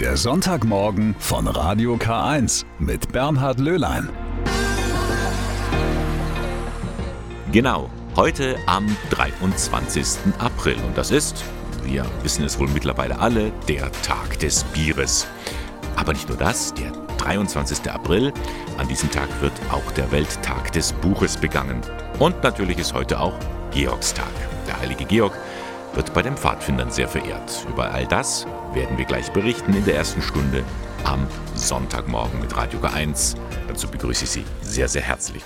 Der Sonntagmorgen von Radio K1 mit Bernhard Löhlein. Genau, heute am 23. April. Und das ist, wir wissen es wohl mittlerweile alle, der Tag des Bieres. Aber nicht nur das, der 23. April, an diesem Tag wird auch der Welttag des Buches begangen. Und natürlich ist heute auch Georgstag. Der heilige Georg wird bei den Pfadfindern sehr verehrt. Über all das werden wir gleich berichten in der ersten Stunde am Sonntagmorgen mit Radio K1. Dazu begrüße ich Sie sehr, sehr herzlich.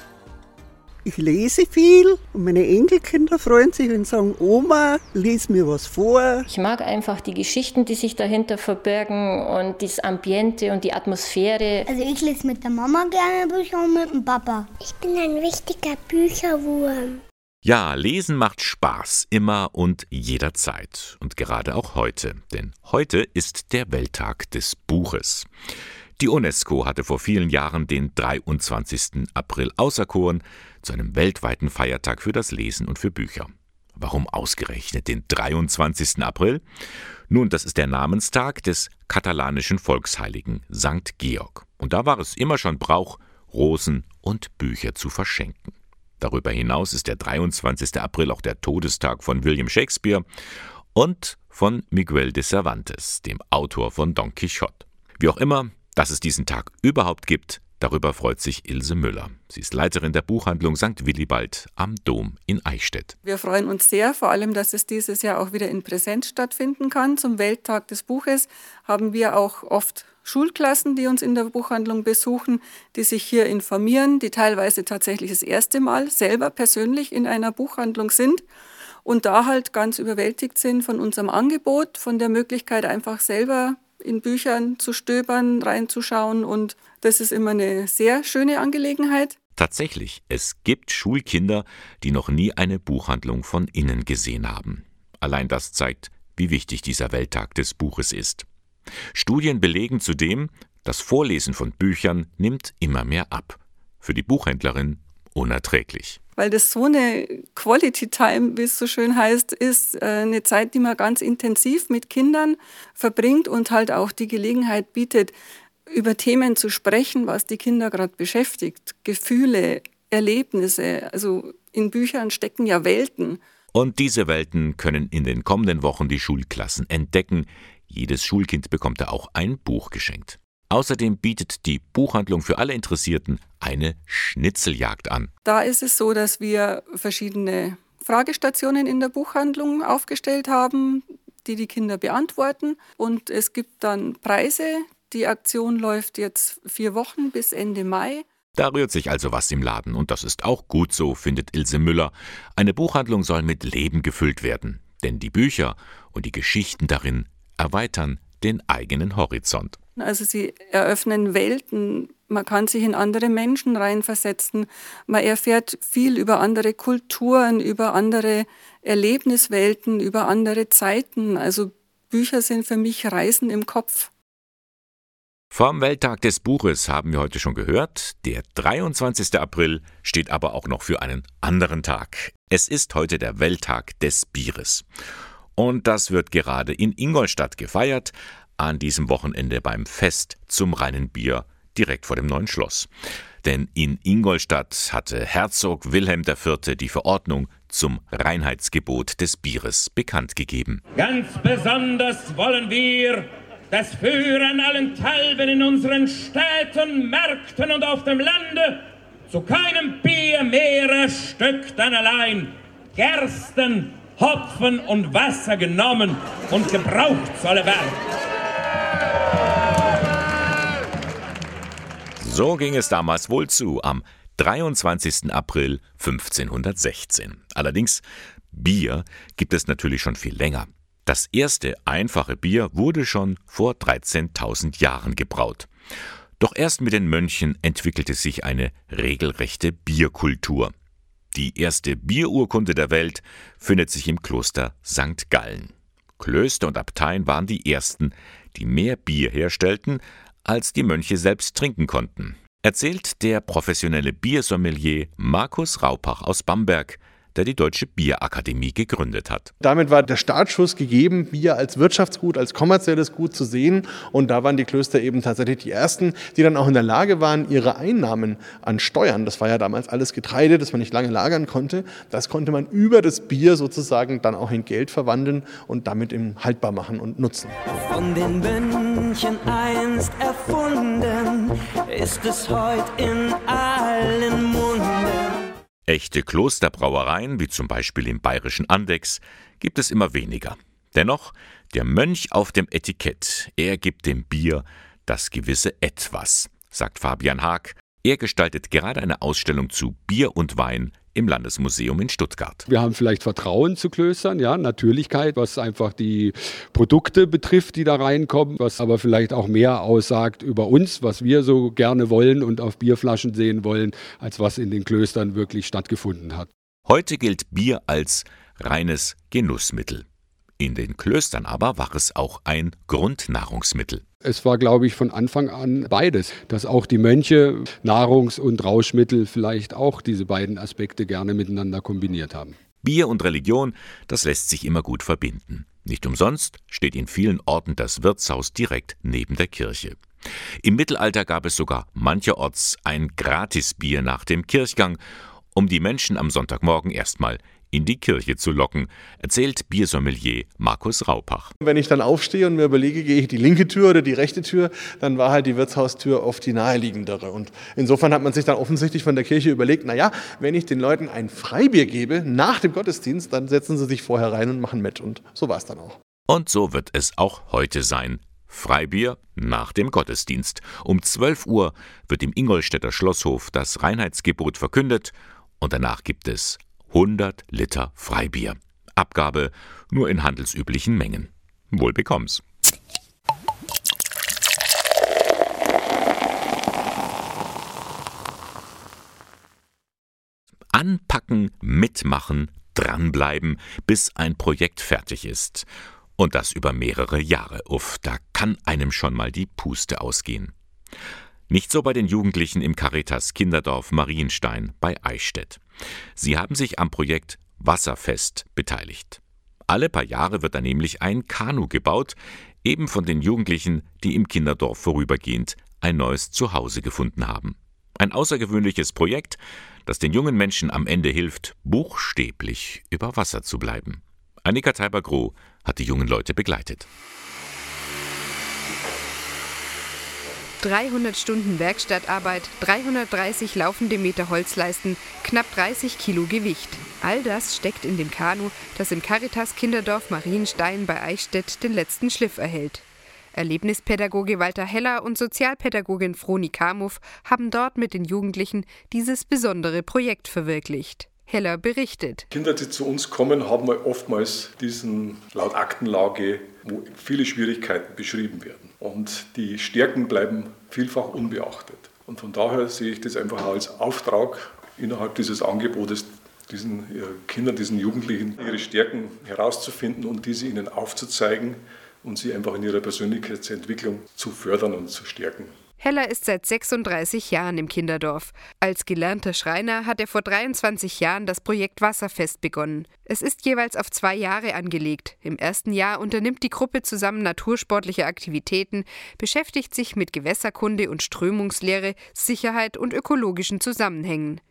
Ich lese viel und meine Enkelkinder freuen sich und sagen, Oma, lies mir was vor. Ich mag einfach die Geschichten, die sich dahinter verbergen und das Ambiente und die Atmosphäre. Also ich lese mit der Mama gerne Bücher und mit dem Papa. Ich bin ein richtiger Bücherwurm. Ja, Lesen macht Spaß, immer und jederzeit. Und gerade auch heute. Denn heute ist der Welttag des Buches. Die UNESCO hatte vor vielen Jahren den 23. April auserkoren zu einem weltweiten Feiertag für das Lesen und für Bücher. Warum ausgerechnet den 23. April? Nun, das ist der Namenstag des katalanischen Volksheiligen St. Georg. Und da war es immer schon Brauch, Rosen und Bücher zu verschenken. Darüber hinaus ist der 23. April auch der Todestag von William Shakespeare und von Miguel de Cervantes, dem Autor von Don Quixote. Wie auch immer, dass es diesen Tag überhaupt gibt, darüber freut sich Ilse Müller. Sie ist Leiterin der Buchhandlung St. Willibald am Dom in Eichstätt. Wir freuen uns sehr, vor allem, dass es dieses Jahr auch wieder in Präsenz stattfinden kann. Zum Welttag des Buches haben wir auch oft Schulklassen, die uns in der Buchhandlung besuchen, die sich hier informieren, die teilweise tatsächlich das erste Mal selber persönlich in einer Buchhandlung sind und da halt ganz überwältigt sind von unserem Angebot, von der Möglichkeit einfach selber in Büchern zu stöbern, reinzuschauen und das ist immer eine sehr schöne Angelegenheit. Tatsächlich, es gibt Schulkinder, die noch nie eine Buchhandlung von innen gesehen haben. Allein das zeigt, wie wichtig dieser Welttag des Buches ist. Studien belegen zudem, das Vorlesen von Büchern nimmt immer mehr ab. Für die Buchhändlerin unerträglich. Weil das so eine Quality Time, wie es so schön heißt, ist äh, eine Zeit, die man ganz intensiv mit Kindern verbringt und halt auch die Gelegenheit bietet, über Themen zu sprechen, was die Kinder gerade beschäftigt. Gefühle, Erlebnisse. Also in Büchern stecken ja Welten. Und diese Welten können in den kommenden Wochen die Schulklassen entdecken. Jedes Schulkind bekommt da auch ein Buch geschenkt. Außerdem bietet die Buchhandlung für alle Interessierten eine Schnitzeljagd an. Da ist es so, dass wir verschiedene Fragestationen in der Buchhandlung aufgestellt haben, die die Kinder beantworten. Und es gibt dann Preise. Die Aktion läuft jetzt vier Wochen bis Ende Mai. Da rührt sich also was im Laden und das ist auch gut so, findet Ilse Müller. Eine Buchhandlung soll mit Leben gefüllt werden, denn die Bücher und die Geschichten darin erweitern den eigenen Horizont. Also sie eröffnen Welten, man kann sich in andere Menschen reinversetzen, man erfährt viel über andere Kulturen, über andere Erlebniswelten, über andere Zeiten. Also Bücher sind für mich Reisen im Kopf. Vom Welttag des Buches haben wir heute schon gehört. Der 23. April steht aber auch noch für einen anderen Tag. Es ist heute der Welttag des Bieres. Und das wird gerade in Ingolstadt gefeiert, an diesem Wochenende beim Fest zum reinen Bier direkt vor dem neuen Schloss. Denn in Ingolstadt hatte Herzog Wilhelm IV. die Verordnung zum Reinheitsgebot des Bieres bekannt gegeben. Ganz besonders wollen wir das Führen allen Talben in unseren Städten, Märkten und auf dem Lande zu keinem Bier mehrer Stück dann allein Gersten, Hopfen und Wasser genommen und gebraucht solle werden. So ging es damals wohl zu, am 23. April 1516. Allerdings, Bier gibt es natürlich schon viel länger. Das erste einfache Bier wurde schon vor 13.000 Jahren gebraut. Doch erst mit den Mönchen entwickelte sich eine regelrechte Bierkultur. Die erste Bierurkunde der Welt findet sich im Kloster St. Gallen. Klöster und Abteien waren die ersten, die mehr Bier herstellten, als die Mönche selbst trinken konnten, erzählt der professionelle Biersommelier Markus Raupach aus Bamberg, der die Deutsche Bierakademie gegründet hat. Damit war der Startschuss gegeben, Bier als Wirtschaftsgut, als kommerzielles Gut zu sehen. Und da waren die Klöster eben tatsächlich die ersten, die dann auch in der Lage waren, ihre Einnahmen an Steuern, das war ja damals alles Getreide, das man nicht lange lagern konnte, das konnte man über das Bier sozusagen dann auch in Geld verwandeln und damit eben haltbar machen und nutzen. Von den Mönchen einst erfunden, ist es heute in allen Munden. Echte Klosterbrauereien, wie zum Beispiel im bayerischen Andex, gibt es immer weniger. Dennoch, der Mönch auf dem Etikett, er gibt dem Bier das gewisse Etwas, sagt Fabian Haag. Er gestaltet gerade eine Ausstellung zu Bier und Wein im Landesmuseum in Stuttgart. Wir haben vielleicht Vertrauen zu Klöstern, ja, Natürlichkeit, was einfach die Produkte betrifft, die da reinkommen, was aber vielleicht auch mehr aussagt über uns, was wir so gerne wollen und auf Bierflaschen sehen wollen, als was in den Klöstern wirklich stattgefunden hat. Heute gilt Bier als reines Genussmittel. In den Klöstern aber war es auch ein Grundnahrungsmittel. Es war, glaube ich, von Anfang an beides, dass auch die Mönche Nahrungs- und Rauschmittel vielleicht auch diese beiden Aspekte gerne miteinander kombiniert haben. Bier und Religion, das lässt sich immer gut verbinden. Nicht umsonst steht in vielen Orten das Wirtshaus direkt neben der Kirche. Im Mittelalter gab es sogar mancherorts ein Gratisbier nach dem Kirchgang, um die Menschen am Sonntagmorgen erstmal in die Kirche zu locken, erzählt Biersommelier Markus Raupach. Wenn ich dann aufstehe und mir überlege, gehe ich die linke Tür oder die rechte Tür, dann war halt die Wirtshaustür oft die naheliegendere. Und insofern hat man sich dann offensichtlich von der Kirche überlegt, naja, wenn ich den Leuten ein Freibier gebe nach dem Gottesdienst, dann setzen sie sich vorher rein und machen mit. Und so war es dann auch. Und so wird es auch heute sein. Freibier nach dem Gottesdienst. Um 12 Uhr wird im Ingolstädter Schlosshof das Reinheitsgebot verkündet und danach gibt es 100 Liter Freibier. Abgabe nur in handelsüblichen Mengen. Wohl bekomm's. Anpacken, mitmachen, dranbleiben, bis ein Projekt fertig ist. Und das über mehrere Jahre. Uff, da kann einem schon mal die Puste ausgehen. Nicht so bei den Jugendlichen im Caritas Kinderdorf Marienstein bei Eichstätt. Sie haben sich am Projekt Wasserfest beteiligt. Alle paar Jahre wird da nämlich ein Kanu gebaut, eben von den Jugendlichen, die im Kinderdorf vorübergehend ein neues Zuhause gefunden haben. Ein außergewöhnliches Projekt, das den jungen Menschen am Ende hilft, buchstäblich über Wasser zu bleiben. Annika Teiber-Groh hat die jungen Leute begleitet. 300 Stunden Werkstattarbeit, 330 laufende Meter Holzleisten, knapp 30 Kilo Gewicht. All das steckt in dem Kanu, das im Caritas Kinderdorf Marienstein bei Eichstätt den letzten Schliff erhält. Erlebnispädagoge Walter Heller und Sozialpädagogin Froni Kamuff haben dort mit den Jugendlichen dieses besondere Projekt verwirklicht. Heller berichtet. Kinder, die zu uns kommen, haben oftmals diesen laut Aktenlage, wo viele Schwierigkeiten beschrieben werden. Und die Stärken bleiben vielfach unbeachtet. Und von daher sehe ich das einfach als Auftrag innerhalb dieses Angebotes, diesen äh, Kindern, diesen Jugendlichen ihre Stärken herauszufinden und diese ihnen aufzuzeigen und sie einfach in ihrer Persönlichkeitsentwicklung zu fördern und zu stärken. Heller ist seit 36 Jahren im Kinderdorf. Als gelernter Schreiner hat er vor 23 Jahren das Projekt Wasserfest begonnen. Es ist jeweils auf zwei Jahre angelegt. Im ersten Jahr unternimmt die Gruppe zusammen natursportliche Aktivitäten, beschäftigt sich mit Gewässerkunde und Strömungslehre, Sicherheit und ökologischen Zusammenhängen.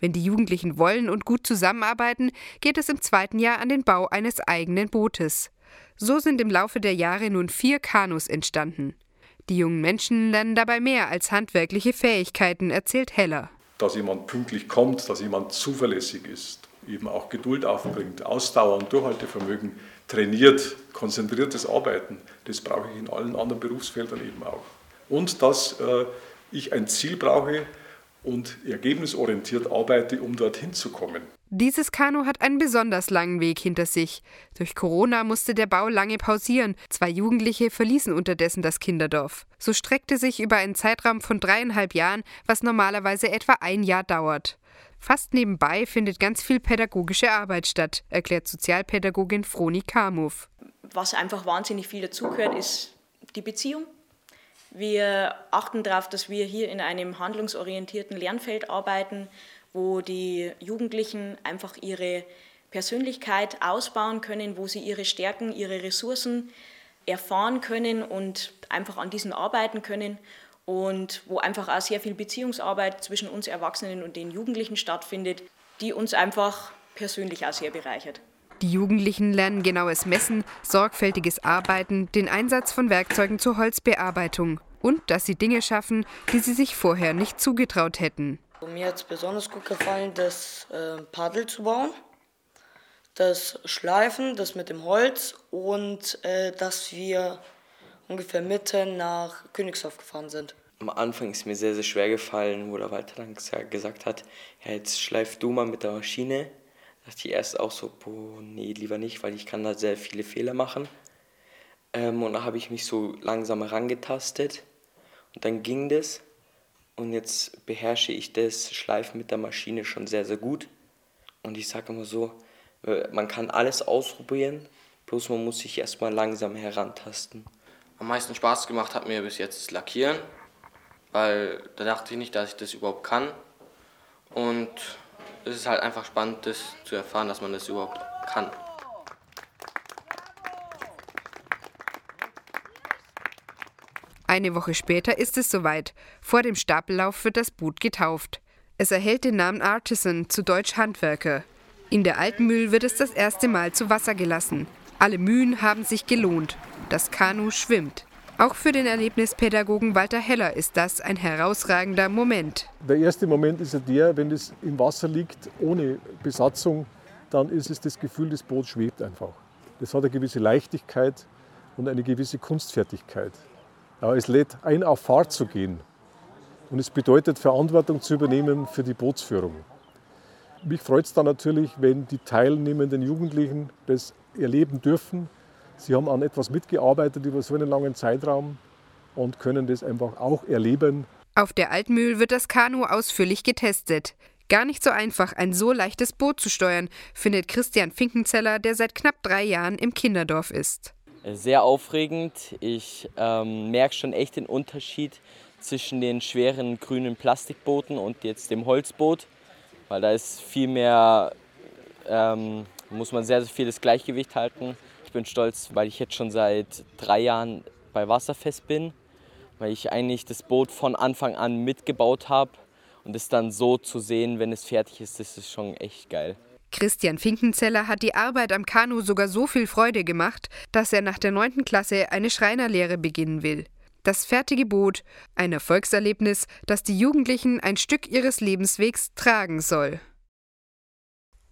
Wenn die Jugendlichen wollen und gut zusammenarbeiten, geht es im zweiten Jahr an den Bau eines eigenen Bootes. So sind im Laufe der Jahre nun vier Kanus entstanden. Die jungen Menschen lernen dabei mehr als handwerkliche Fähigkeiten, erzählt Heller. Dass jemand pünktlich kommt, dass jemand zuverlässig ist, eben auch Geduld aufbringt, Ausdauer und Durchhaltevermögen trainiert, konzentriertes Arbeiten, das brauche ich in allen anderen Berufsfeldern eben auch. Und dass äh, ich ein Ziel brauche und ergebnisorientiert arbeite, um dorthin zu kommen. Dieses Kanu hat einen besonders langen Weg hinter sich. Durch Corona musste der Bau lange pausieren. Zwei Jugendliche verließen unterdessen das Kinderdorf. So streckte sich über einen Zeitraum von dreieinhalb Jahren, was normalerweise etwa ein Jahr dauert. Fast nebenbei findet ganz viel pädagogische Arbeit statt, erklärt Sozialpädagogin Froni Kamuff. Was einfach wahnsinnig viel dazugehört, ist die Beziehung. Wir achten darauf, dass wir hier in einem handlungsorientierten Lernfeld arbeiten wo die Jugendlichen einfach ihre Persönlichkeit ausbauen können, wo sie ihre Stärken, ihre Ressourcen erfahren können und einfach an diesen arbeiten können und wo einfach auch sehr viel Beziehungsarbeit zwischen uns Erwachsenen und den Jugendlichen stattfindet, die uns einfach persönlich auch sehr bereichert. Die Jugendlichen lernen genaues Messen, sorgfältiges Arbeiten, den Einsatz von Werkzeugen zur Holzbearbeitung und dass sie Dinge schaffen, die sie sich vorher nicht zugetraut hätten. Mir hat es besonders gut gefallen, das äh, Paddel zu bauen, das Schleifen, das mit dem Holz und äh, dass wir ungefähr mitten nach Königshof gefahren sind. Am Anfang ist mir sehr, sehr schwer gefallen, wo der Walter dann gesagt hat, ja, jetzt schleif du mal mit der Maschine. Da dachte ich erst auch so, boah, nee, lieber nicht, weil ich kann da sehr viele Fehler machen. Ähm, und da habe ich mich so langsam herangetastet und dann ging das. Und jetzt beherrsche ich das Schleifen mit der Maschine schon sehr, sehr gut. Und ich sage immer so, äh, man kann alles ausprobieren, bloß man muss sich erstmal langsam herantasten. Am meisten Spaß gemacht hat mir bis jetzt das Lackieren, weil da dachte ich nicht, dass ich das überhaupt kann. Und es ist halt einfach spannend, das zu erfahren, dass man das überhaupt kann. Eine Woche später ist es soweit. Vor dem Stapellauf wird das Boot getauft. Es erhält den Namen Artisan, zu Deutsch Handwerker. In der Altmühl wird es das erste Mal zu Wasser gelassen. Alle Mühen haben sich gelohnt. Das Kanu schwimmt. Auch für den Erlebnispädagogen Walter Heller ist das ein herausragender Moment. Der erste Moment ist ja der, wenn es im Wasser liegt, ohne Besatzung, dann ist es das Gefühl, das Boot schwebt einfach. Das hat eine gewisse Leichtigkeit und eine gewisse Kunstfertigkeit. Aber es lädt ein, auf Fahrt zu gehen. Und es bedeutet, Verantwortung zu übernehmen für die Bootsführung. Mich freut es dann natürlich, wenn die teilnehmenden Jugendlichen das erleben dürfen. Sie haben an etwas mitgearbeitet über so einen langen Zeitraum und können das einfach auch erleben. Auf der Altmühl wird das Kanu ausführlich getestet. Gar nicht so einfach, ein so leichtes Boot zu steuern, findet Christian Finkenzeller, der seit knapp drei Jahren im Kinderdorf ist. Sehr aufregend. Ich ähm, merke schon echt den Unterschied zwischen den schweren grünen Plastikbooten und jetzt dem Holzboot, weil da ist viel mehr, ähm, muss man sehr, sehr viel das Gleichgewicht halten. Ich bin stolz, weil ich jetzt schon seit drei Jahren bei Wasserfest bin, weil ich eigentlich das Boot von Anfang an mitgebaut habe und es dann so zu sehen, wenn es fertig ist, das ist schon echt geil. Christian Finkenzeller hat die Arbeit am Kanu sogar so viel Freude gemacht, dass er nach der 9. Klasse eine Schreinerlehre beginnen will. Das fertige Boot, ein Erfolgserlebnis, das die Jugendlichen ein Stück ihres Lebenswegs tragen soll.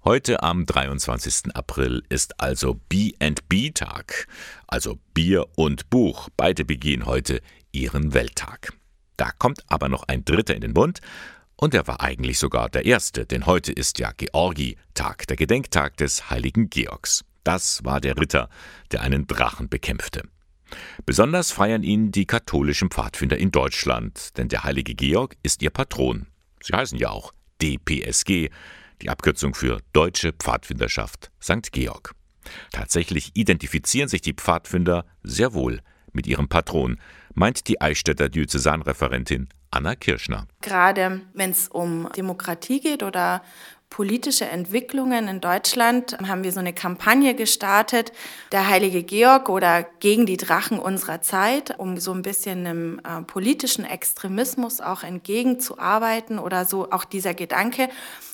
Heute am 23. April ist also B&B-Tag, also Bier und Buch. Beide begehen heute ihren Welttag. Da kommt aber noch ein Dritter in den Bund, und er war eigentlich sogar der Erste, denn heute ist ja Georgi-Tag, der Gedenktag des heiligen Georgs. Das war der Ritter, der einen Drachen bekämpfte. Besonders feiern ihn die katholischen Pfadfinder in Deutschland, denn der heilige Georg ist ihr Patron. Sie heißen ja auch DPSG, die Abkürzung für Deutsche Pfadfinderschaft St. Georg. Tatsächlich identifizieren sich die Pfadfinder sehr wohl mit ihrem Patron, meint die Eichstätter Diözesanreferentin Anna Kirschner. Gerade wenn es um Demokratie geht oder politische Entwicklungen in Deutschland haben wir so eine Kampagne gestartet, der heilige Georg oder gegen die Drachen unserer Zeit, um so ein bisschen dem äh, politischen Extremismus auch entgegenzuarbeiten oder so auch dieser Gedanke,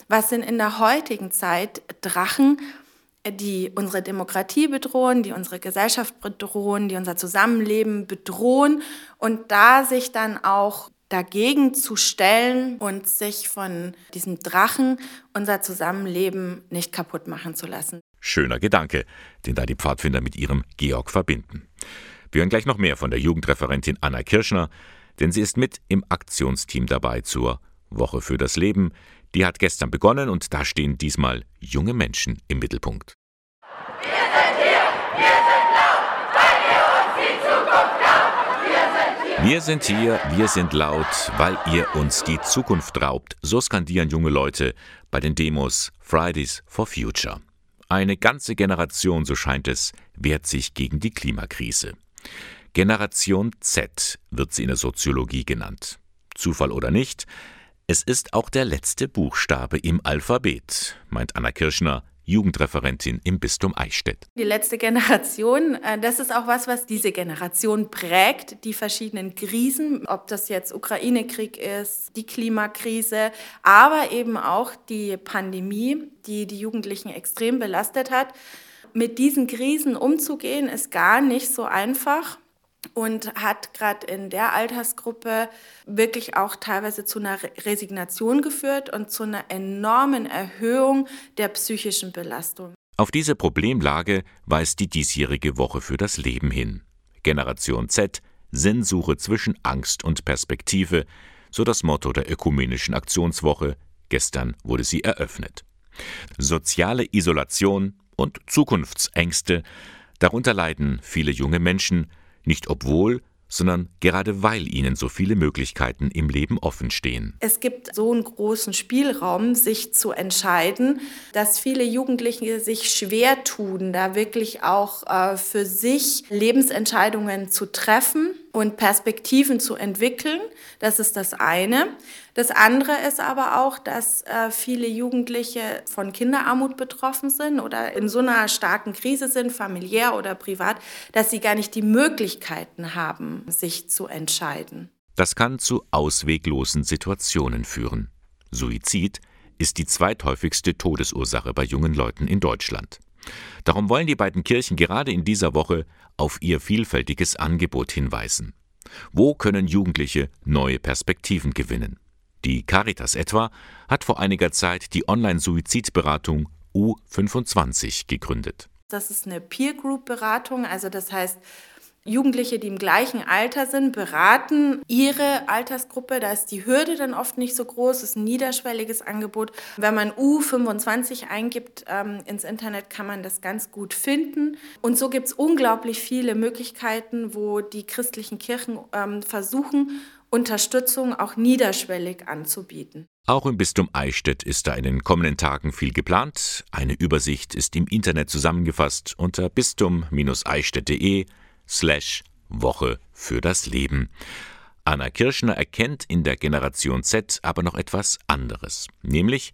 was sind in der heutigen Zeit Drachen, die unsere Demokratie bedrohen, die unsere Gesellschaft bedrohen, die unser Zusammenleben bedrohen und da sich dann auch dagegen zu stellen und sich von diesem Drachen unser Zusammenleben nicht kaputt machen zu lassen. Schöner Gedanke, den da die Pfadfinder mit ihrem Georg verbinden. Wir hören gleich noch mehr von der Jugendreferentin Anna Kirschner, denn sie ist mit im Aktionsteam dabei zur Woche für das Leben. Die hat gestern begonnen und da stehen diesmal junge Menschen im Mittelpunkt. Wir sind hier, wir sind laut, weil ihr uns die Zukunft raubt. So skandieren junge Leute bei den Demos Fridays for Future. Eine ganze Generation, so scheint es, wehrt sich gegen die Klimakrise. Generation Z wird sie in der Soziologie genannt. Zufall oder nicht, es ist auch der letzte Buchstabe im Alphabet, meint Anna Kirschner, Jugendreferentin im Bistum Eichstätt. Die letzte Generation, äh, das ist auch was, was diese Generation prägt, die verschiedenen Krisen, ob das jetzt Ukraine-Krieg ist, die Klimakrise, aber eben auch die Pandemie, die die Jugendlichen extrem belastet hat. Mit diesen Krisen umzugehen, ist gar nicht so einfach und hat gerade in der Altersgruppe wirklich auch teilweise zu einer Resignation geführt und zu einer enormen Erhöhung der psychischen Belastung. Auf diese Problemlage weist die diesjährige Woche für das Leben hin. Generation Z, Sinnsuche zwischen Angst und Perspektive, so das Motto der ökumenischen Aktionswoche. Gestern wurde sie eröffnet. Soziale Isolation und Zukunftsängste, darunter leiden viele junge Menschen, nicht obwohl, sondern gerade weil ihnen so viele Möglichkeiten im Leben offen stehen. Es gibt so einen großen Spielraum, sich zu entscheiden, dass viele Jugendliche sich schwer tun, da wirklich auch äh, für sich Lebensentscheidungen zu treffen und Perspektiven zu entwickeln. Das ist das eine. Das andere ist aber auch, dass äh, viele Jugendliche von Kinderarmut betroffen sind oder in so einer starken Krise sind, familiär oder privat, dass sie gar nicht die Möglichkeiten haben, sich zu entscheiden. Das kann zu ausweglosen Situationen führen. Suizid ist die zweithäufigste Todesursache bei jungen Leuten in Deutschland. Darum wollen die beiden Kirchen gerade in dieser Woche auf ihr vielfältiges Angebot hinweisen. Wo können Jugendliche neue Perspektiven gewinnen? Die Caritas etwa hat vor einiger Zeit die Online-Suizidberatung U25 gegründet. Das ist eine Peer-Group-Beratung, also das heißt, Jugendliche, die im gleichen Alter sind, beraten ihre Altersgruppe. Da ist die Hürde dann oft nicht so groß, es ist ein niederschwelliges Angebot. Wenn man U25 eingibt ähm, ins Internet, kann man das ganz gut finden. Und so gibt es unglaublich viele Möglichkeiten, wo die christlichen Kirchen ähm, versuchen, Unterstützung auch niederschwellig anzubieten. Auch im Bistum Eichstätt ist da in den kommenden Tagen viel geplant. Eine Übersicht ist im Internet zusammengefasst unter bistum-eichstätt.de slash Woche für das Leben. Anna Kirschner erkennt in der Generation Z aber noch etwas anderes, nämlich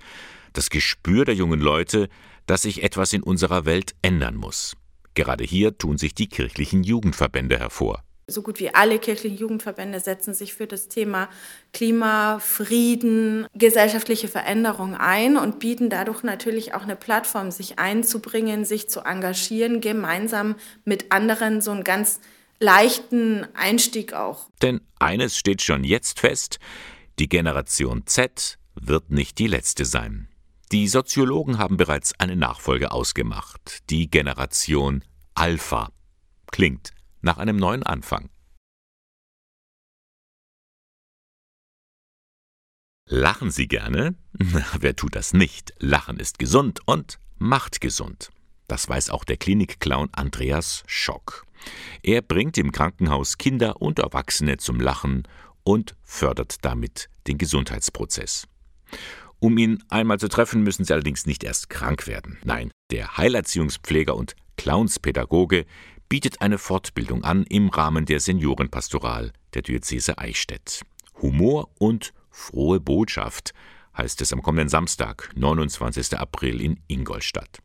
das Gespür der jungen Leute, dass sich etwas in unserer Welt ändern muss. Gerade hier tun sich die kirchlichen Jugendverbände hervor so gut wie alle kirchlichen Jugendverbände setzen sich für das Thema Klima, Frieden, gesellschaftliche Veränderung ein und bieten dadurch natürlich auch eine Plattform, sich einzubringen, sich zu engagieren, gemeinsam mit anderen so einen ganz leichten Einstieg auch. Denn eines steht schon jetzt fest, die Generation Z wird nicht die letzte sein. Die Soziologen haben bereits eine Nachfolge ausgemacht, die Generation Alpha. Klingt nach einem neuen Anfang. Lachen Sie gerne? Na, wer tut das nicht? Lachen ist gesund und macht gesund. Das weiß auch der Klinikclown Andreas Schock. Er bringt im Krankenhaus Kinder und Erwachsene zum Lachen und fördert damit den Gesundheitsprozess. Um ihn einmal zu treffen, müssen Sie allerdings nicht erst krank werden. Nein, der Heilerziehungspfleger und Clownspädagoge bietet eine Fortbildung an im Rahmen der Seniorenpastoral der Diözese Eichstätt. Humor und frohe Botschaft heißt es am kommenden Samstag, 29. April in Ingolstadt.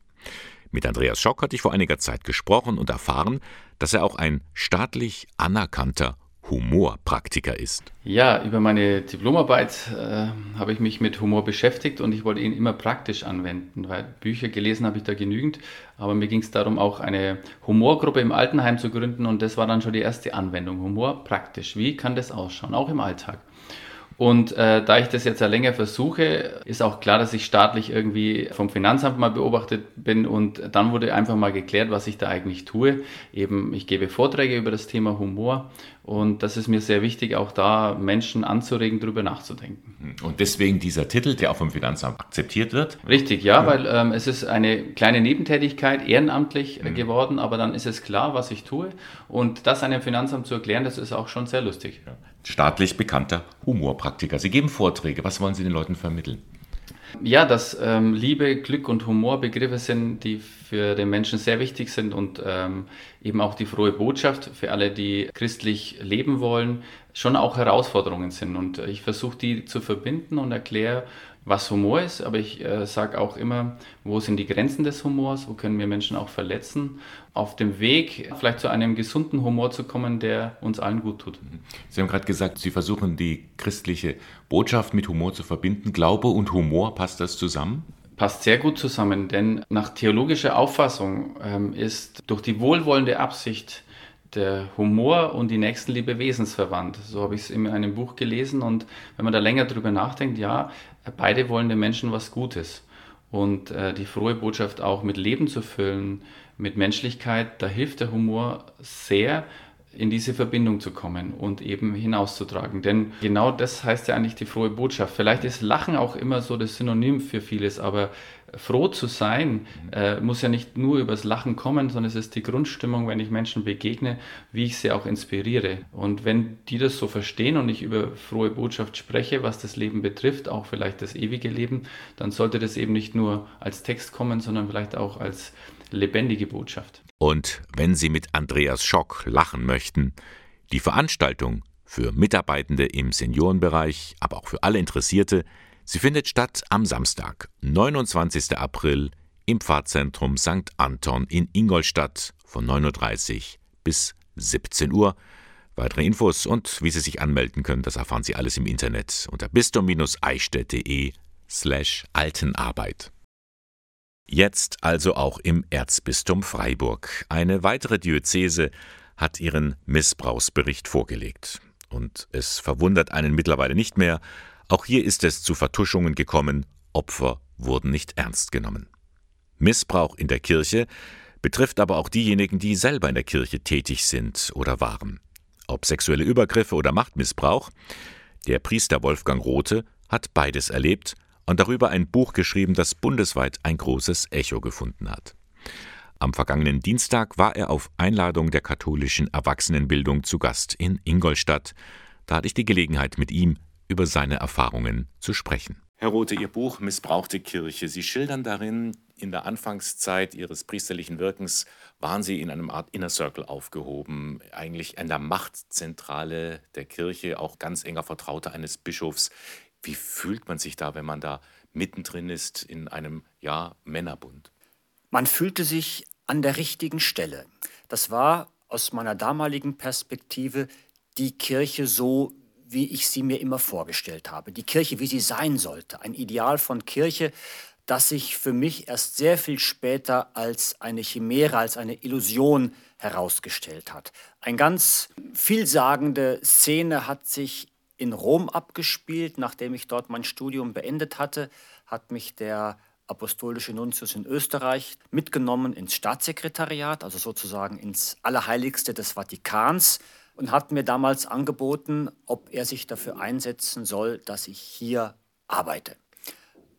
Mit Andreas Schock hatte ich vor einiger Zeit gesprochen und erfahren, dass er auch ein staatlich anerkannter Humorpraktiker ist. Ja, über meine Diplomarbeit äh, habe ich mich mit Humor beschäftigt und ich wollte ihn immer praktisch anwenden, weil Bücher gelesen habe ich da genügend, aber mir ging es darum, auch eine Humorgruppe im Altenheim zu gründen und das war dann schon die erste Anwendung. Humor praktisch. Wie kann das ausschauen, auch im Alltag? Und äh, da ich das jetzt ja länger versuche, ist auch klar, dass ich staatlich irgendwie vom Finanzamt mal beobachtet bin und dann wurde einfach mal geklärt, was ich da eigentlich tue. Eben, ich gebe Vorträge über das Thema Humor und das ist mir sehr wichtig, auch da Menschen anzuregen, darüber nachzudenken. Und deswegen dieser Titel, der auch vom Finanzamt akzeptiert wird? Richtig, ja, ja. weil ähm, es ist eine kleine Nebentätigkeit, ehrenamtlich mhm. geworden, aber dann ist es klar, was ich tue. Und das einem Finanzamt zu erklären, das ist auch schon sehr lustig. Ja. Staatlich bekannter Humorpraktiker. Sie geben Vorträge. Was wollen Sie den Leuten vermitteln? Ja, dass ähm, Liebe, Glück und Humor Begriffe sind, die für den Menschen sehr wichtig sind und ähm, eben auch die frohe Botschaft für alle, die christlich leben wollen, schon auch Herausforderungen sind. Und ich versuche die zu verbinden und erkläre was Humor ist, aber ich äh, sage auch immer, wo sind die Grenzen des Humors, wo können wir Menschen auch verletzen, auf dem Weg vielleicht zu einem gesunden Humor zu kommen, der uns allen gut tut. Sie haben gerade gesagt, Sie versuchen die christliche Botschaft mit Humor zu verbinden. Glaube und Humor, passt das zusammen? passt sehr gut zusammen, denn nach theologischer Auffassung ähm, ist durch die wohlwollende Absicht der Humor und die Nächstenliebe wesensverwandt. So habe ich es in einem Buch gelesen und wenn man da länger drüber nachdenkt, ja, beide wollen den Menschen was Gutes. Und äh, die frohe Botschaft auch mit Leben zu füllen, mit Menschlichkeit, da hilft der Humor sehr, in diese Verbindung zu kommen und eben hinauszutragen. Denn genau das heißt ja eigentlich die frohe Botschaft. Vielleicht ist Lachen auch immer so das Synonym für vieles, aber froh zu sein äh, muss ja nicht nur übers Lachen kommen, sondern es ist die Grundstimmung, wenn ich Menschen begegne, wie ich sie auch inspiriere. Und wenn die das so verstehen und ich über frohe Botschaft spreche, was das Leben betrifft, auch vielleicht das ewige Leben, dann sollte das eben nicht nur als Text kommen, sondern vielleicht auch als lebendige Botschaft. Und wenn Sie mit Andreas Schock lachen möchten, die Veranstaltung für Mitarbeitende im Seniorenbereich, aber auch für alle Interessierte, sie findet statt am Samstag, 29. April im Pfarrzentrum St. Anton in Ingolstadt von 9.30 Uhr bis 17 Uhr. Weitere Infos und wie Sie sich anmelden können, das erfahren Sie alles im Internet unter bistum-eichstätt.de slash Altenarbeit. Jetzt also auch im Erzbistum Freiburg. Eine weitere Diözese hat ihren Missbrauchsbericht vorgelegt. Und es verwundert einen mittlerweile nicht mehr, auch hier ist es zu Vertuschungen gekommen, Opfer wurden nicht ernst genommen. Missbrauch in der Kirche betrifft aber auch diejenigen, die selber in der Kirche tätig sind oder waren. Ob sexuelle Übergriffe oder Machtmissbrauch, der Priester Wolfgang Rothe hat beides erlebt und darüber ein Buch geschrieben, das bundesweit ein großes Echo gefunden hat. Am vergangenen Dienstag war er auf Einladung der katholischen Erwachsenenbildung zu Gast in Ingolstadt. Da hatte ich die Gelegenheit, mit ihm über seine Erfahrungen zu sprechen. Herr Rothe, Ihr Buch Missbrauchte Kirche. Sie schildern darin, in der Anfangszeit Ihres priesterlichen Wirkens waren Sie in einem Art Inner Circle aufgehoben, eigentlich an der Machtzentrale der Kirche, auch ganz enger Vertrauter eines Bischofs. Wie fühlt man sich da, wenn man da mittendrin ist in einem ja, Männerbund? Man fühlte sich an der richtigen Stelle. Das war aus meiner damaligen Perspektive die Kirche so, wie ich sie mir immer vorgestellt habe. Die Kirche, wie sie sein sollte. Ein Ideal von Kirche, das sich für mich erst sehr viel später als eine Chimäre, als eine Illusion herausgestellt hat. Eine ganz vielsagende Szene hat sich in Rom abgespielt. Nachdem ich dort mein Studium beendet hatte, hat mich der apostolische Nuntius in Österreich mitgenommen ins Staatssekretariat, also sozusagen ins Allerheiligste des Vatikans und hat mir damals angeboten, ob er sich dafür einsetzen soll, dass ich hier arbeite.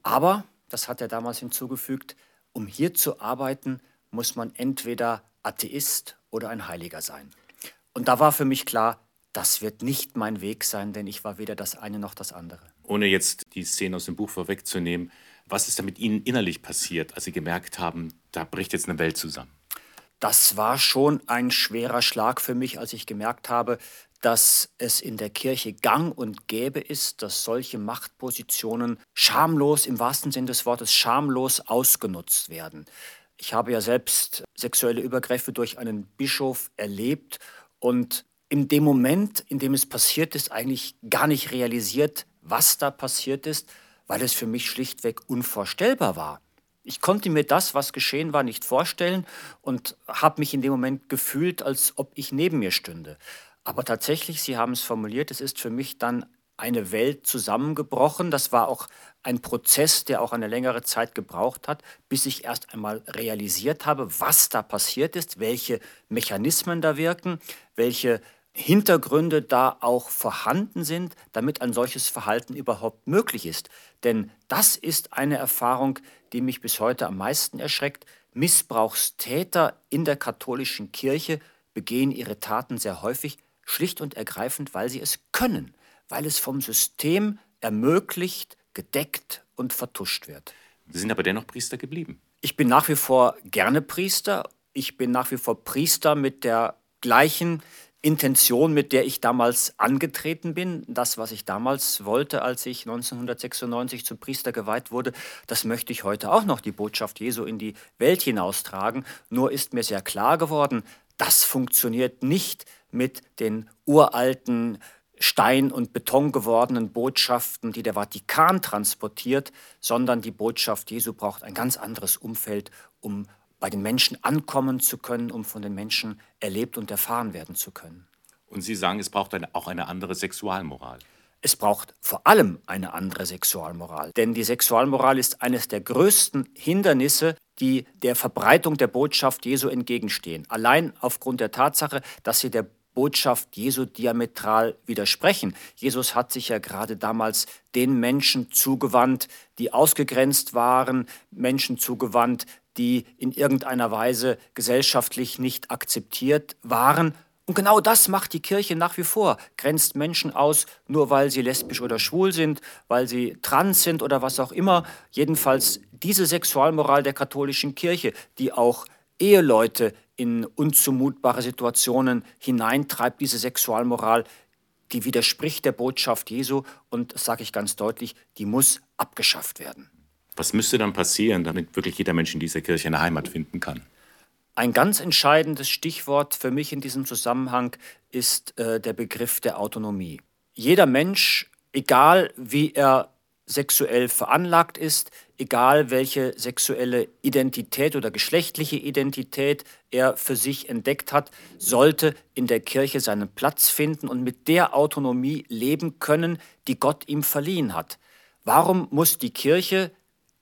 Aber, das hat er damals hinzugefügt, um hier zu arbeiten, muss man entweder Atheist oder ein Heiliger sein. Und da war für mich klar, das wird nicht mein Weg sein, denn ich war weder das eine noch das andere. Ohne jetzt die Szene aus dem Buch vorwegzunehmen, was ist da mit Ihnen innerlich passiert, als Sie gemerkt haben, da bricht jetzt eine Welt zusammen? Das war schon ein schwerer Schlag für mich, als ich gemerkt habe, dass es in der Kirche gang und gäbe ist, dass solche Machtpositionen schamlos, im wahrsten Sinne des Wortes, schamlos ausgenutzt werden. Ich habe ja selbst sexuelle Übergriffe durch einen Bischof erlebt und in dem Moment, in dem es passiert ist, eigentlich gar nicht realisiert, was da passiert ist, weil es für mich schlichtweg unvorstellbar war. Ich konnte mir das, was geschehen war, nicht vorstellen und habe mich in dem Moment gefühlt, als ob ich neben mir stünde. Aber tatsächlich, Sie haben es formuliert, es ist für mich dann eine Welt zusammengebrochen. Das war auch ein Prozess, der auch eine längere Zeit gebraucht hat, bis ich erst einmal realisiert habe, was da passiert ist, welche Mechanismen da wirken, welche Hintergründe da auch vorhanden sind, damit ein solches Verhalten überhaupt möglich ist. Denn das ist eine Erfahrung, die mich bis heute am meisten erschreckt. Missbrauchstäter in der katholischen Kirche begehen ihre Taten sehr häufig schlicht und ergreifend, weil sie es können, weil es vom System ermöglicht, gedeckt und vertuscht wird. Sie sind aber dennoch Priester geblieben. Ich bin nach wie vor gerne Priester. Ich bin nach wie vor Priester mit der gleichen Intention, mit der ich damals angetreten bin. Das, was ich damals wollte, als ich 1996 zum Priester geweiht wurde, das möchte ich heute auch noch, die Botschaft Jesu in die Welt hinaustragen. Nur ist mir sehr klar geworden, das funktioniert nicht mit den uralten Stein und Beton gewordenen Botschaften, die der Vatikan transportiert, sondern die Botschaft Jesu braucht ein ganz anderes Umfeld, um bei den Menschen ankommen zu können, um von den Menschen erlebt und erfahren werden zu können. Und Sie sagen, es braucht eine, auch eine andere Sexualmoral. Es braucht vor allem eine andere Sexualmoral. Denn die Sexualmoral ist eines der größten Hindernisse, die der Verbreitung der Botschaft Jesu entgegenstehen. Allein aufgrund der Tatsache, dass sie der Botschaft Jesu diametral widersprechen. Jesus hat sich ja gerade damals den Menschen zugewandt, die ausgegrenzt waren, Menschen zugewandt, die in irgendeiner Weise gesellschaftlich nicht akzeptiert waren. Und genau das macht die Kirche nach wie vor, grenzt Menschen aus, nur weil sie lesbisch oder schwul sind, weil sie trans sind oder was auch immer. Jedenfalls diese Sexualmoral der katholischen Kirche, die auch Eheleute in unzumutbare Situationen hineintreibt, diese Sexualmoral, die widerspricht der Botschaft Jesu und, das sage ich ganz deutlich, die muss abgeschafft werden. Was müsste dann passieren, damit wirklich jeder Mensch in dieser Kirche eine Heimat finden kann? Ein ganz entscheidendes Stichwort für mich in diesem Zusammenhang ist äh, der Begriff der Autonomie. Jeder Mensch, egal wie er sexuell veranlagt ist, egal welche sexuelle Identität oder geschlechtliche Identität er für sich entdeckt hat, sollte in der Kirche seinen Platz finden und mit der Autonomie leben können, die Gott ihm verliehen hat. Warum muss die Kirche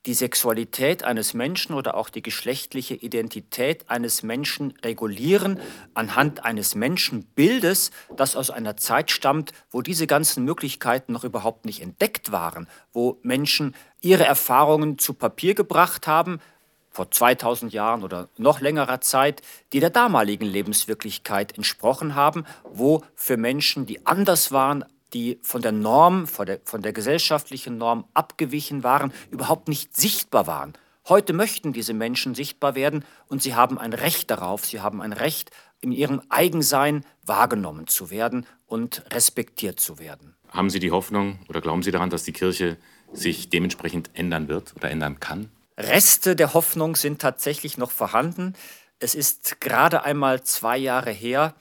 die Sexualität eines Menschen oder auch die geschlechtliche Identität eines Menschen regulieren anhand eines Menschenbildes, das aus einer Zeit stammt, wo diese ganzen Möglichkeiten noch überhaupt nicht entdeckt waren, wo Menschen ihre Erfahrungen zu Papier gebracht haben, vor 2000 Jahren oder noch längerer Zeit, die der damaligen Lebenswirklichkeit entsprochen haben, wo für Menschen, die anders waren die von der Norm, von der, von der gesellschaftlichen Norm abgewichen waren, überhaupt nicht sichtbar waren. Heute möchten diese Menschen sichtbar werden und sie haben ein Recht darauf, sie haben ein Recht, in ihrem Eigensein wahrgenommen zu werden und respektiert zu werden. Haben Sie die Hoffnung oder glauben Sie daran, dass die Kirche sich dementsprechend ändern wird oder ändern kann? Reste der Hoffnung sind tatsächlich noch vorhanden. Es ist gerade einmal zwei Jahre her,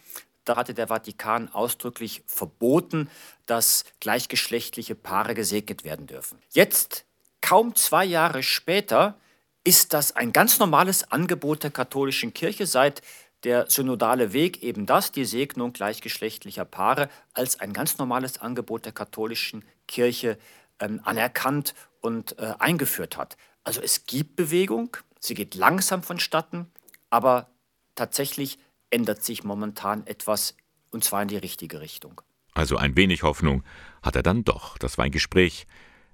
da hatte der Vatikan ausdrücklich verboten, dass gleichgeschlechtliche Paare gesegnet werden dürfen. Jetzt, kaum zwei Jahre später, ist das ein ganz normales Angebot der katholischen Kirche seit der synodale Weg eben das, die Segnung gleichgeschlechtlicher Paare, als ein ganz normales Angebot der katholischen Kirche ähm, anerkannt und äh, eingeführt hat. Also es gibt Bewegung, sie geht langsam vonstatten, aber tatsächlich ändert sich momentan etwas, und zwar in die richtige Richtung. Also ein wenig Hoffnung hat er dann doch. Das war ein Gespräch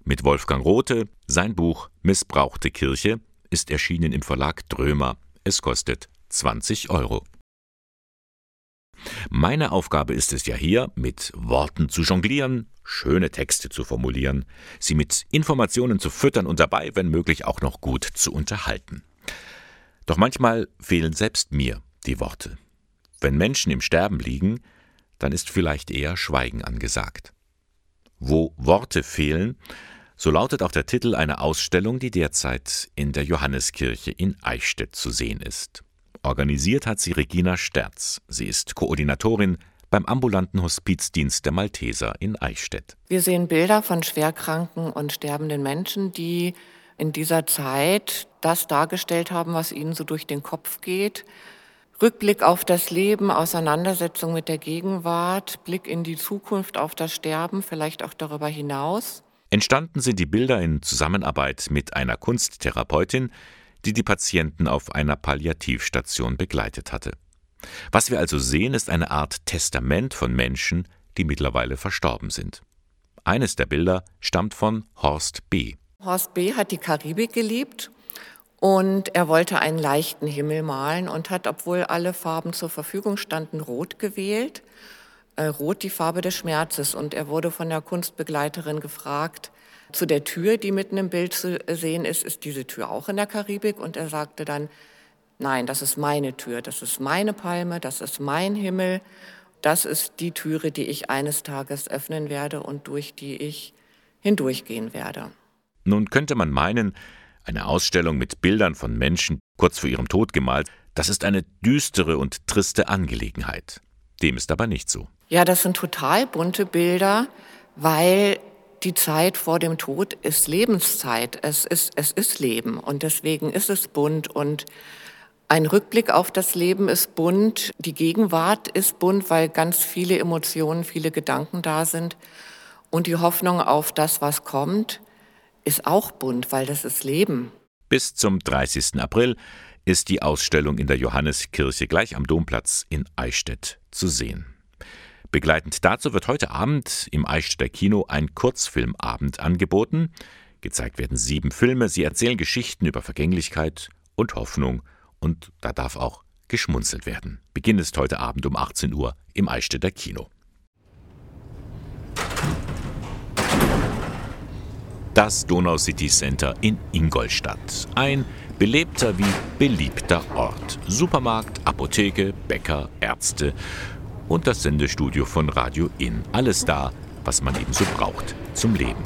mit Wolfgang Rothe. Sein Buch Missbrauchte Kirche ist erschienen im Verlag Drömer. Es kostet 20 Euro. Meine Aufgabe ist es ja hier, mit Worten zu jonglieren, schöne Texte zu formulieren, sie mit Informationen zu füttern und dabei, wenn möglich, auch noch gut zu unterhalten. Doch manchmal fehlen selbst mir die Worte. Wenn Menschen im Sterben liegen, dann ist vielleicht eher Schweigen angesagt. Wo Worte fehlen, so lautet auch der Titel einer Ausstellung, die derzeit in der Johanneskirche in Eichstätt zu sehen ist. Organisiert hat sie Regina Sterz. Sie ist Koordinatorin beim ambulanten Hospizdienst der Malteser in Eichstätt. Wir sehen Bilder von schwerkranken und sterbenden Menschen, die in dieser Zeit das dargestellt haben, was ihnen so durch den Kopf geht, Rückblick auf das Leben, Auseinandersetzung mit der Gegenwart, Blick in die Zukunft, auf das Sterben, vielleicht auch darüber hinaus. Entstanden sind die Bilder in Zusammenarbeit mit einer Kunsttherapeutin, die die Patienten auf einer Palliativstation begleitet hatte. Was wir also sehen, ist eine Art Testament von Menschen, die mittlerweile verstorben sind. Eines der Bilder stammt von Horst B. Horst B. hat die Karibik geliebt und er wollte einen leichten Himmel malen und hat, obwohl alle Farben zur Verfügung standen, rot gewählt. Äh, rot die Farbe des Schmerzes. Und er wurde von der Kunstbegleiterin gefragt, zu der Tür, die mitten im Bild zu sehen ist, ist diese Tür auch in der Karibik? Und er sagte dann, nein, das ist meine Tür, das ist meine Palme, das ist mein Himmel. das ist die Türe, die ich eines Tages öffnen werde und durch die ich hindurchgehen werde. Nun könnte man meinen, eine Ausstellung mit Bildern von Menschen kurz vor ihrem Tod gemalt, das ist eine düstere und triste Angelegenheit. Dem ist aber nicht so. Ja, das sind total bunte Bilder, weil die Zeit vor dem Tod ist Lebenszeit. Es ist, es ist Leben und deswegen ist es bunt und ein Rückblick auf das Leben ist bunt, die Gegenwart ist bunt, weil ganz viele Emotionen, viele Gedanken da sind und die Hoffnung auf das, was kommt, ist auch bunt, weil das ist Leben. Bis zum 30. April ist die Ausstellung in der Johanneskirche gleich am Domplatz in Eichstätt zu sehen. Begleitend dazu wird heute Abend im Eichstätter Kino ein Kurzfilmabend angeboten. Gezeigt werden sieben Filme. Sie erzählen Geschichten über Vergänglichkeit und Hoffnung. Und da darf auch geschmunzelt werden. Beginn ist heute Abend um 18 Uhr im Eichstätter Kino. Das Donau City Center in Ingolstadt. Ein belebter wie beliebter Ort. Supermarkt, Apotheke, Bäcker, Ärzte und das Sendestudio von Radio Inn. Alles da, was man eben so braucht zum Leben.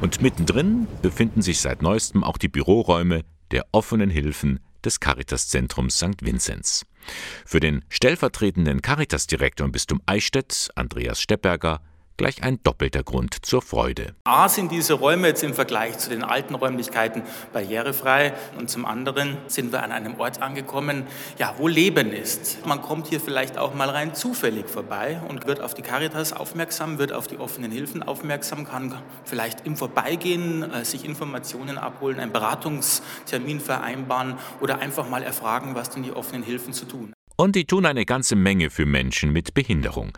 Und mittendrin befinden sich seit neuestem auch die Büroräume der offenen Hilfen des Caritas-Zentrums St. Vinzenz. Für den stellvertretenden Caritas-Direktor im Bistum Eichstätt, Andreas Steppberger, gleich ein doppelter Grund zur Freude. A sind diese Räume jetzt im Vergleich zu den alten Räumlichkeiten barrierefrei und zum anderen sind wir an einem Ort angekommen, ja, wo Leben ist. Man kommt hier vielleicht auch mal rein zufällig vorbei und wird auf die Caritas aufmerksam, wird auf die offenen Hilfen aufmerksam, kann vielleicht im Vorbeigehen äh, sich Informationen abholen, einen Beratungstermin vereinbaren oder einfach mal erfragen, was denn die offenen Hilfen zu tun. Und die tun eine ganze Menge für Menschen mit Behinderung.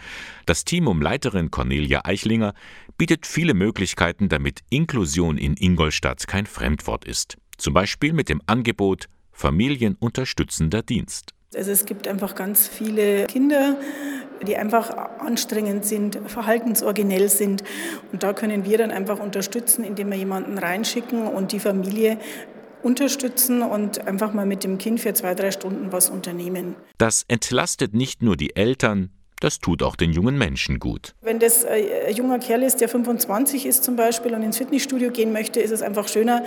Das Team um Leiterin Cornelia Eichlinger bietet viele Möglichkeiten, damit Inklusion in Ingolstadt kein Fremdwort ist. Zum Beispiel mit dem Angebot Familienunterstützender Dienst. Also es gibt einfach ganz viele Kinder, die einfach anstrengend sind, verhaltensoriginell sind. Und da können wir dann einfach unterstützen, indem wir jemanden reinschicken und die Familie unterstützen und einfach mal mit dem Kind für zwei, drei Stunden was unternehmen. Das entlastet nicht nur die Eltern, das tut auch den jungen Menschen gut. Wenn das äh, ein junger Kerl ist, der 25 ist zum Beispiel und ins Fitnessstudio gehen möchte, ist es einfach schöner,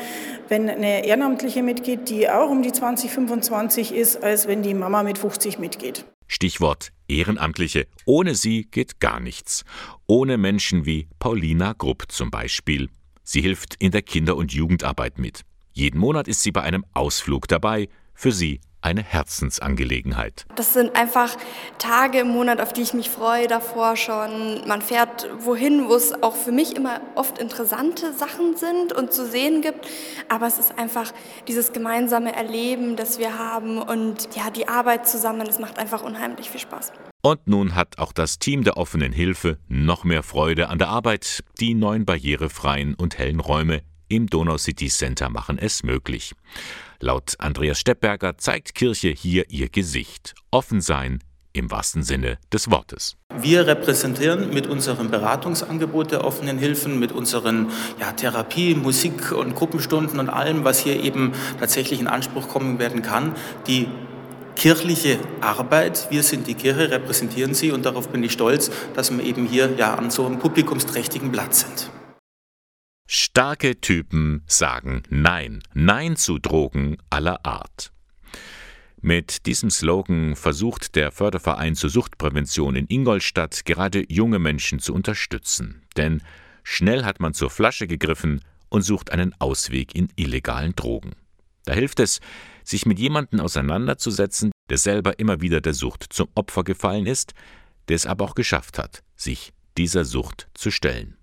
wenn eine Ehrenamtliche mitgeht, die auch um die 20, 25 ist, als wenn die Mama mit 50 mitgeht. Stichwort Ehrenamtliche. Ohne sie geht gar nichts. Ohne Menschen wie Paulina Grupp zum Beispiel. Sie hilft in der Kinder- und Jugendarbeit mit. Jeden Monat ist sie bei einem Ausflug dabei, für sie eine Herzensangelegenheit. Das sind einfach Tage im Monat, auf die ich mich freue davor schon. Man fährt wohin, wo es auch für mich immer oft interessante Sachen sind und zu sehen gibt. Aber es ist einfach dieses gemeinsame Erleben, das wir haben und ja, die Arbeit zusammen, das macht einfach unheimlich viel Spaß. Und nun hat auch das Team der offenen Hilfe noch mehr Freude an der Arbeit. Die neuen barrierefreien und hellen Räume im Donau City Center machen es möglich. Laut Andreas Steppberger zeigt Kirche hier ihr Gesicht. Offen sein im wahrsten Sinne des Wortes. Wir repräsentieren mit unserem Beratungsangebot der offenen Hilfen, mit unseren ja, Therapie, Musik und Gruppenstunden und allem, was hier eben tatsächlich in Anspruch kommen werden kann, die kirchliche Arbeit. Wir sind die Kirche, repräsentieren sie und darauf bin ich stolz, dass wir eben hier ja an so einem publikumsträchtigen Platz sind. Starke Typen sagen Nein, Nein zu Drogen aller Art. Mit diesem Slogan versucht der Förderverein zur Suchtprävention in Ingolstadt gerade junge Menschen zu unterstützen. Denn schnell hat man zur Flasche gegriffen und sucht einen Ausweg in illegalen Drogen. Da hilft es, sich mit jemandem auseinanderzusetzen, der selber immer wieder der Sucht zum Opfer gefallen ist, der es aber auch geschafft hat, sich dieser Sucht zu stellen.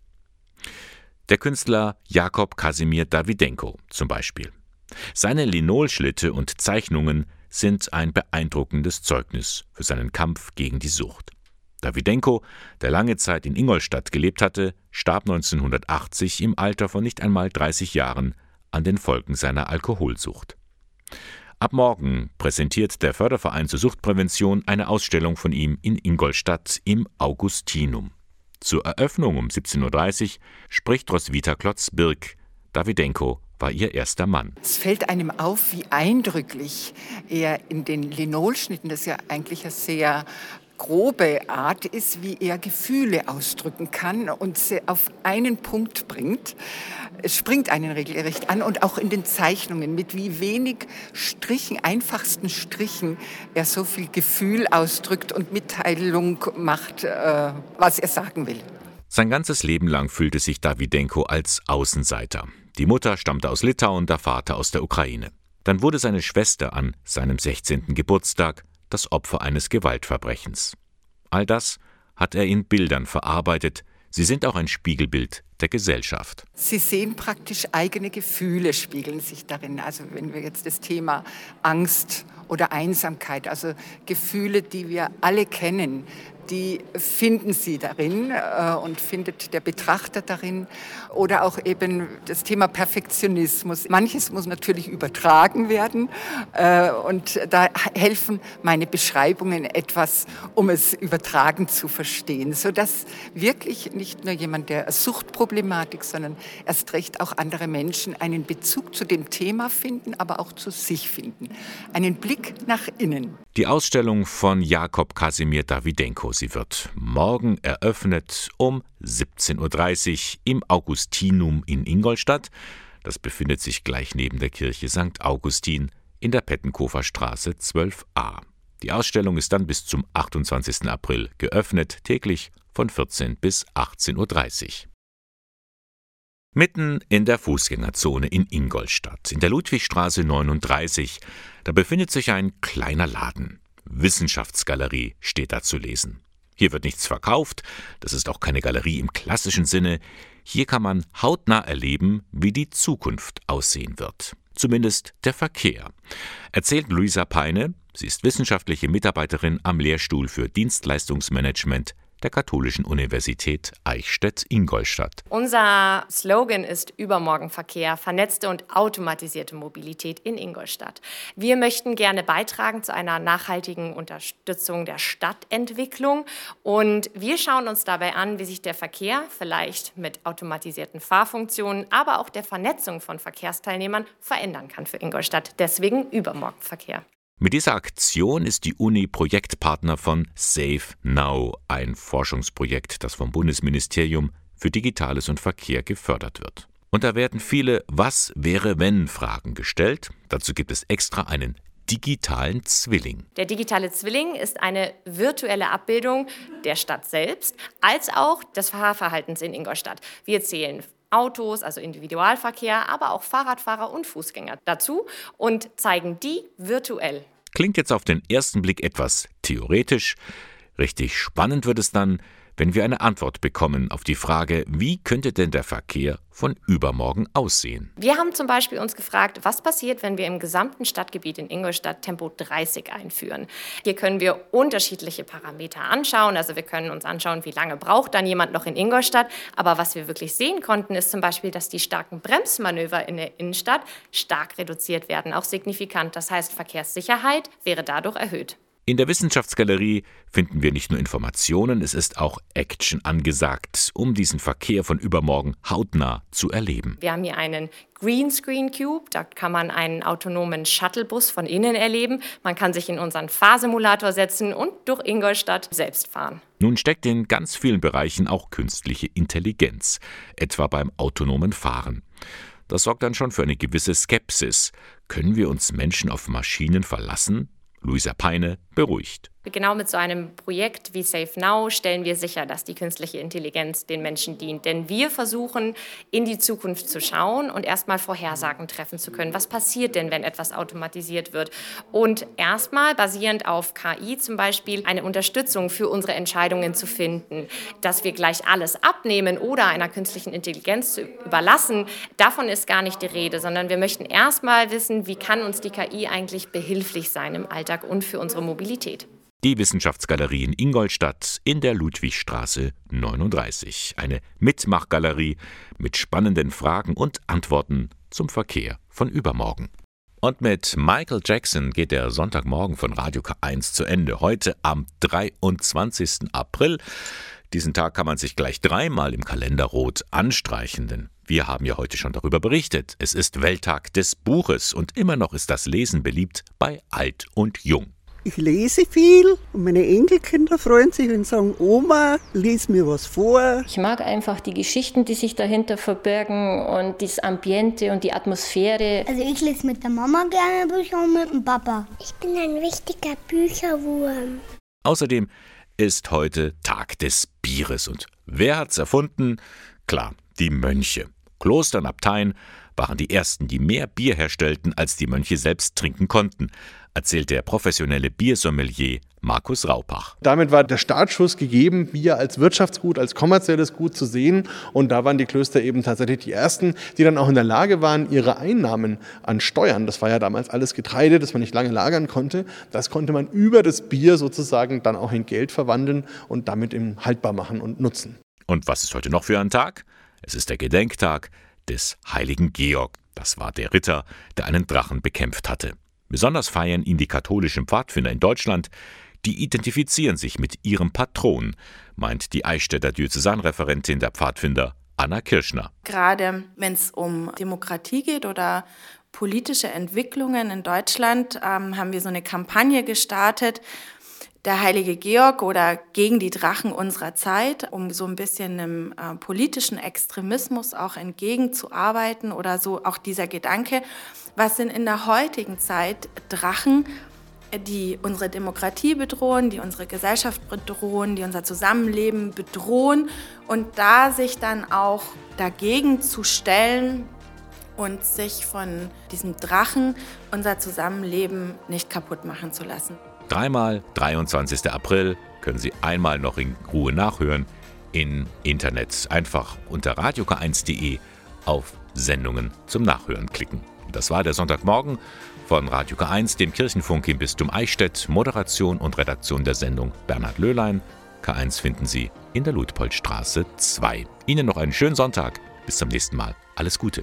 Der Künstler Jakob Kasimir Dawidenko zum Beispiel. Seine Linolschlitte und Zeichnungen sind ein beeindruckendes Zeugnis für seinen Kampf gegen die Sucht. Dawidenko, der lange Zeit in Ingolstadt gelebt hatte, starb 1980 im Alter von nicht einmal 30 Jahren an den Folgen seiner Alkoholsucht. Ab morgen präsentiert der Förderverein zur Suchtprävention eine Ausstellung von ihm in Ingolstadt im Augustinum. Zur Eröffnung um 17.30 Uhr spricht Roswitha Klotz-Birk. Dawidenko war ihr erster Mann. Es fällt einem auf, wie eindrücklich er in den Linolschnitten, das ja eigentlich ein sehr grobe Art ist, wie er Gefühle ausdrücken kann und sie auf einen Punkt bringt. Es springt einen regelrecht an und auch in den Zeichnungen, mit wie wenig Strichen, einfachsten Strichen, er so viel Gefühl ausdrückt und Mitteilung macht, äh, was er sagen will. Sein ganzes Leben lang fühlte sich Davidenko als Außenseiter. Die Mutter stammte aus Litauen, der Vater aus der Ukraine. Dann wurde seine Schwester an seinem 16. Geburtstag das Opfer eines Gewaltverbrechens. All das hat er in Bildern verarbeitet, sie sind auch ein Spiegelbild der Gesellschaft. Sie sehen praktisch eigene Gefühle spiegeln sich darin. Also wenn wir jetzt das Thema Angst oder Einsamkeit, also Gefühle, die wir alle kennen, die finden Sie darin äh, und findet der Betrachter darin. Oder auch eben das Thema Perfektionismus. Manches muss natürlich übertragen werden äh, und da helfen meine Beschreibungen etwas, um es übertragen zu verstehen, sodass wirklich nicht nur jemand der Suchtproblematik, sondern erst recht auch andere Menschen einen Bezug zu dem Thema finden, aber auch zu sich finden. Einen Blick nach innen. Die Ausstellung von Jakob Kasimir Davidenko, sie wird morgen eröffnet um 17.30 Uhr im Augustinum in Ingolstadt. Das befindet sich gleich neben der Kirche St. Augustin in der Pettenkofer Straße 12a. Die Ausstellung ist dann bis zum 28. April geöffnet, täglich von 14 bis 18.30 Uhr. Mitten in der Fußgängerzone in Ingolstadt, in der Ludwigstraße 39, da befindet sich ein kleiner Laden. Wissenschaftsgalerie steht da zu lesen. Hier wird nichts verkauft, das ist auch keine Galerie im klassischen Sinne. Hier kann man hautnah erleben, wie die Zukunft aussehen wird. Zumindest der Verkehr. Erzählt Luisa Peine, sie ist wissenschaftliche Mitarbeiterin am Lehrstuhl für Dienstleistungsmanagement der Katholischen Universität Eichstätt-Ingolstadt. Unser Slogan ist Übermorgenverkehr, vernetzte und automatisierte Mobilität in Ingolstadt. Wir möchten gerne beitragen zu einer nachhaltigen Unterstützung der Stadtentwicklung und wir schauen uns dabei an, wie sich der Verkehr vielleicht mit automatisierten Fahrfunktionen, aber auch der Vernetzung von Verkehrsteilnehmern verändern kann für Ingolstadt. Deswegen Übermorgenverkehr. Mit dieser Aktion ist die Uni Projektpartner von Safe Now, ein Forschungsprojekt, das vom Bundesministerium für Digitales und Verkehr gefördert wird. Und da werden viele Was wäre wenn Fragen gestellt. Dazu gibt es extra einen digitalen Zwilling. Der digitale Zwilling ist eine virtuelle Abbildung der Stadt selbst, als auch des Fahrverhaltens in Ingolstadt. Wir zählen Autos, also Individualverkehr, aber auch Fahrradfahrer und Fußgänger dazu und zeigen die virtuell. Klingt jetzt auf den ersten Blick etwas theoretisch. Richtig spannend wird es dann, wenn wir eine Antwort bekommen auf die Frage, wie könnte denn der Verkehr von übermorgen aussehen? Wir haben zum Beispiel uns gefragt, was passiert, wenn wir im gesamten Stadtgebiet in Ingolstadt Tempo 30 einführen. Hier können wir unterschiedliche Parameter anschauen. Also wir können uns anschauen, wie lange braucht dann jemand noch in Ingolstadt. Aber was wir wirklich sehen konnten, ist zum Beispiel, dass die starken Bremsmanöver in der Innenstadt stark reduziert werden, auch signifikant. Das heißt, Verkehrssicherheit wäre dadurch erhöht. In der Wissenschaftsgalerie finden wir nicht nur Informationen, es ist auch Action angesagt, um diesen Verkehr von übermorgen hautnah zu erleben. Wir haben hier einen Greenscreen Cube, da kann man einen autonomen Shuttlebus von innen erleben. Man kann sich in unseren Fahrsimulator setzen und durch Ingolstadt selbst fahren. Nun steckt in ganz vielen Bereichen auch künstliche Intelligenz, etwa beim autonomen Fahren. Das sorgt dann schon für eine gewisse Skepsis. Können wir uns Menschen auf Maschinen verlassen? Luisa Peine beruhigt. Genau mit so einem Projekt wie Safe Now stellen wir sicher, dass die künstliche Intelligenz den Menschen dient. Denn wir versuchen, in die Zukunft zu schauen und erstmal Vorhersagen treffen zu können. Was passiert denn, wenn etwas automatisiert wird? Und erstmal basierend auf KI zum Beispiel eine Unterstützung für unsere Entscheidungen zu finden. Dass wir gleich alles abnehmen oder einer künstlichen Intelligenz zu überlassen, davon ist gar nicht die Rede, sondern wir möchten erstmal wissen, wie kann uns die KI eigentlich behilflich sein im Alltag und für unsere Mobilität. Die Wissenschaftsgalerie in Ingolstadt in der Ludwigstraße 39. Eine Mitmachgalerie mit spannenden Fragen und Antworten zum Verkehr von übermorgen. Und mit Michael Jackson geht der Sonntagmorgen von Radio K1 zu Ende. Heute am 23. April. Diesen Tag kann man sich gleich dreimal im Kalender rot anstreichen, denn wir haben ja heute schon darüber berichtet. Es ist Welttag des Buches und immer noch ist das Lesen beliebt bei alt und jung. Ich lese viel und meine Enkelkinder freuen sich und sagen, Oma, lies mir was vor. Ich mag einfach die Geschichten, die sich dahinter verbergen und das Ambiente und die Atmosphäre. Also ich lese mit der Mama gerne Bücher und mit dem Papa. Ich bin ein richtiger Bücherwurm. Außerdem ist heute Tag des Bieres. Und wer hat's erfunden? Klar, die Mönche. Kloster und Abteien waren die ersten, die mehr Bier herstellten, als die Mönche selbst trinken konnten, erzählt der professionelle Biersommelier Markus Raupach. Damit war der Startschuss gegeben, Bier als Wirtschaftsgut, als kommerzielles Gut zu sehen. Und da waren die Klöster eben tatsächlich die ersten, die dann auch in der Lage waren, ihre Einnahmen an Steuern, das war ja damals alles Getreide, das man nicht lange lagern konnte, das konnte man über das Bier sozusagen dann auch in Geld verwandeln und damit eben haltbar machen und nutzen. Und was ist heute noch für ein Tag? Es ist der Gedenktag des heiligen Georg. Das war der Ritter, der einen Drachen bekämpft hatte. Besonders feiern ihn die katholischen Pfadfinder in Deutschland, die identifizieren sich mit ihrem Patron, meint die Eichstätter Diözesanreferentin der Pfadfinder Anna Kirschner. Gerade wenn es um Demokratie geht oder politische Entwicklungen in Deutschland, ähm, haben wir so eine Kampagne gestartet, der heilige Georg oder gegen die Drachen unserer Zeit, um so ein bisschen einem äh, politischen Extremismus auch entgegenzuarbeiten oder so auch dieser Gedanke, was sind in der heutigen Zeit Drachen, die unsere Demokratie bedrohen, die unsere Gesellschaft bedrohen, die unser Zusammenleben bedrohen und da sich dann auch dagegen zu stellen und sich von diesem Drachen unser Zusammenleben nicht kaputt machen zu lassen. Dreimal 23. April können Sie einmal noch in Ruhe nachhören in Internet. Einfach unter radiok1.de auf Sendungen zum Nachhören klicken. Das war der Sonntagmorgen von Radio K1, dem Kirchenfunk im Bistum Eichstätt. Moderation und Redaktion der Sendung Bernhard Löhlein. K1 finden Sie in der Ludpoltstraße 2. Ihnen noch einen schönen Sonntag. Bis zum nächsten Mal. Alles Gute.